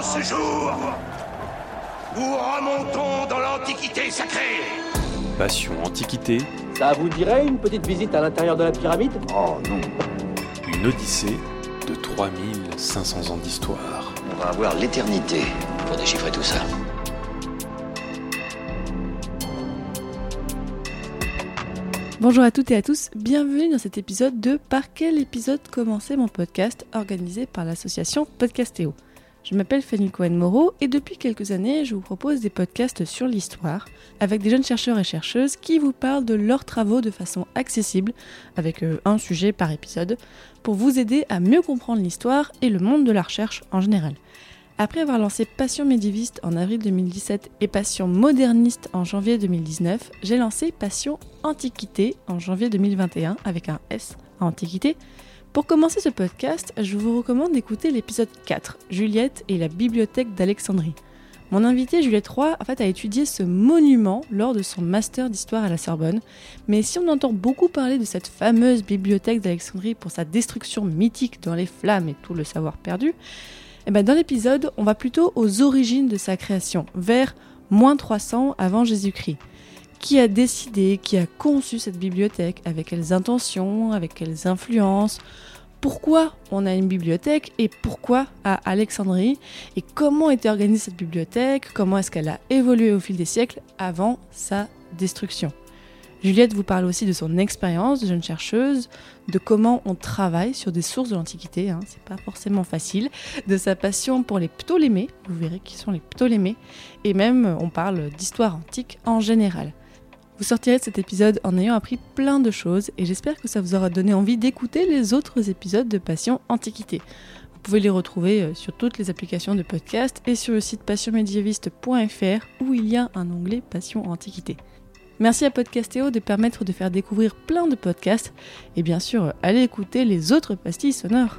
En ce jour, nous remontons dans l'Antiquité sacrée. Passion Antiquité, Ça vous dirait une petite visite à l'intérieur de la pyramide? Oh non, une odyssée de 3500 ans d'histoire. On va avoir l'éternité pour déchiffrer tout ça. Bonjour à toutes et à tous, bienvenue dans cet épisode de Par quel épisode commencer mon podcast organisé par l'association Podcastéo. Je m'appelle Fanny Cohen-Moreau et depuis quelques années, je vous propose des podcasts sur l'histoire avec des jeunes chercheurs et chercheuses qui vous parlent de leurs travaux de façon accessible avec euh, un sujet par épisode pour vous aider à mieux comprendre l'histoire et le monde de la recherche en général. Après avoir lancé Passion médiéviste en avril 2017 et Passion moderniste en janvier 2019, j'ai lancé Passion Antiquité en janvier 2021 avec un S à Antiquité. Pour commencer ce podcast, je vous recommande d'écouter l'épisode 4, Juliette et la bibliothèque d'Alexandrie. Mon invité Juliette Roy en fait, a étudié ce monument lors de son master d'histoire à la Sorbonne, mais si on entend beaucoup parler de cette fameuse bibliothèque d'Alexandrie pour sa destruction mythique dans les flammes et tout le savoir perdu, eh ben dans l'épisode, on va plutôt aux origines de sa création, vers moins 300 avant Jésus-Christ. Qui a décidé, qui a conçu cette bibliothèque, avec quelles intentions, avec quelles influences, pourquoi on a une bibliothèque et pourquoi à Alexandrie, et comment était organisée cette bibliothèque, comment est-ce qu'elle a évolué au fil des siècles avant sa destruction. Juliette vous parle aussi de son expérience de jeune chercheuse, de comment on travaille sur des sources de l'Antiquité, hein, c'est pas forcément facile, de sa passion pour les Ptolémées, vous verrez qui sont les Ptolémées, et même on parle d'histoire antique en général. Vous sortirez de cet épisode en ayant appris plein de choses et j'espère que ça vous aura donné envie d'écouter les autres épisodes de Passion Antiquité. Vous pouvez les retrouver euh, sur toutes les applications de podcast et sur le site passionmédiéviste.fr où il y a un onglet Passion Antiquité. Merci à Podcastéo de permettre de faire découvrir plein de podcasts et bien sûr, allez écouter les autres pastilles sonores.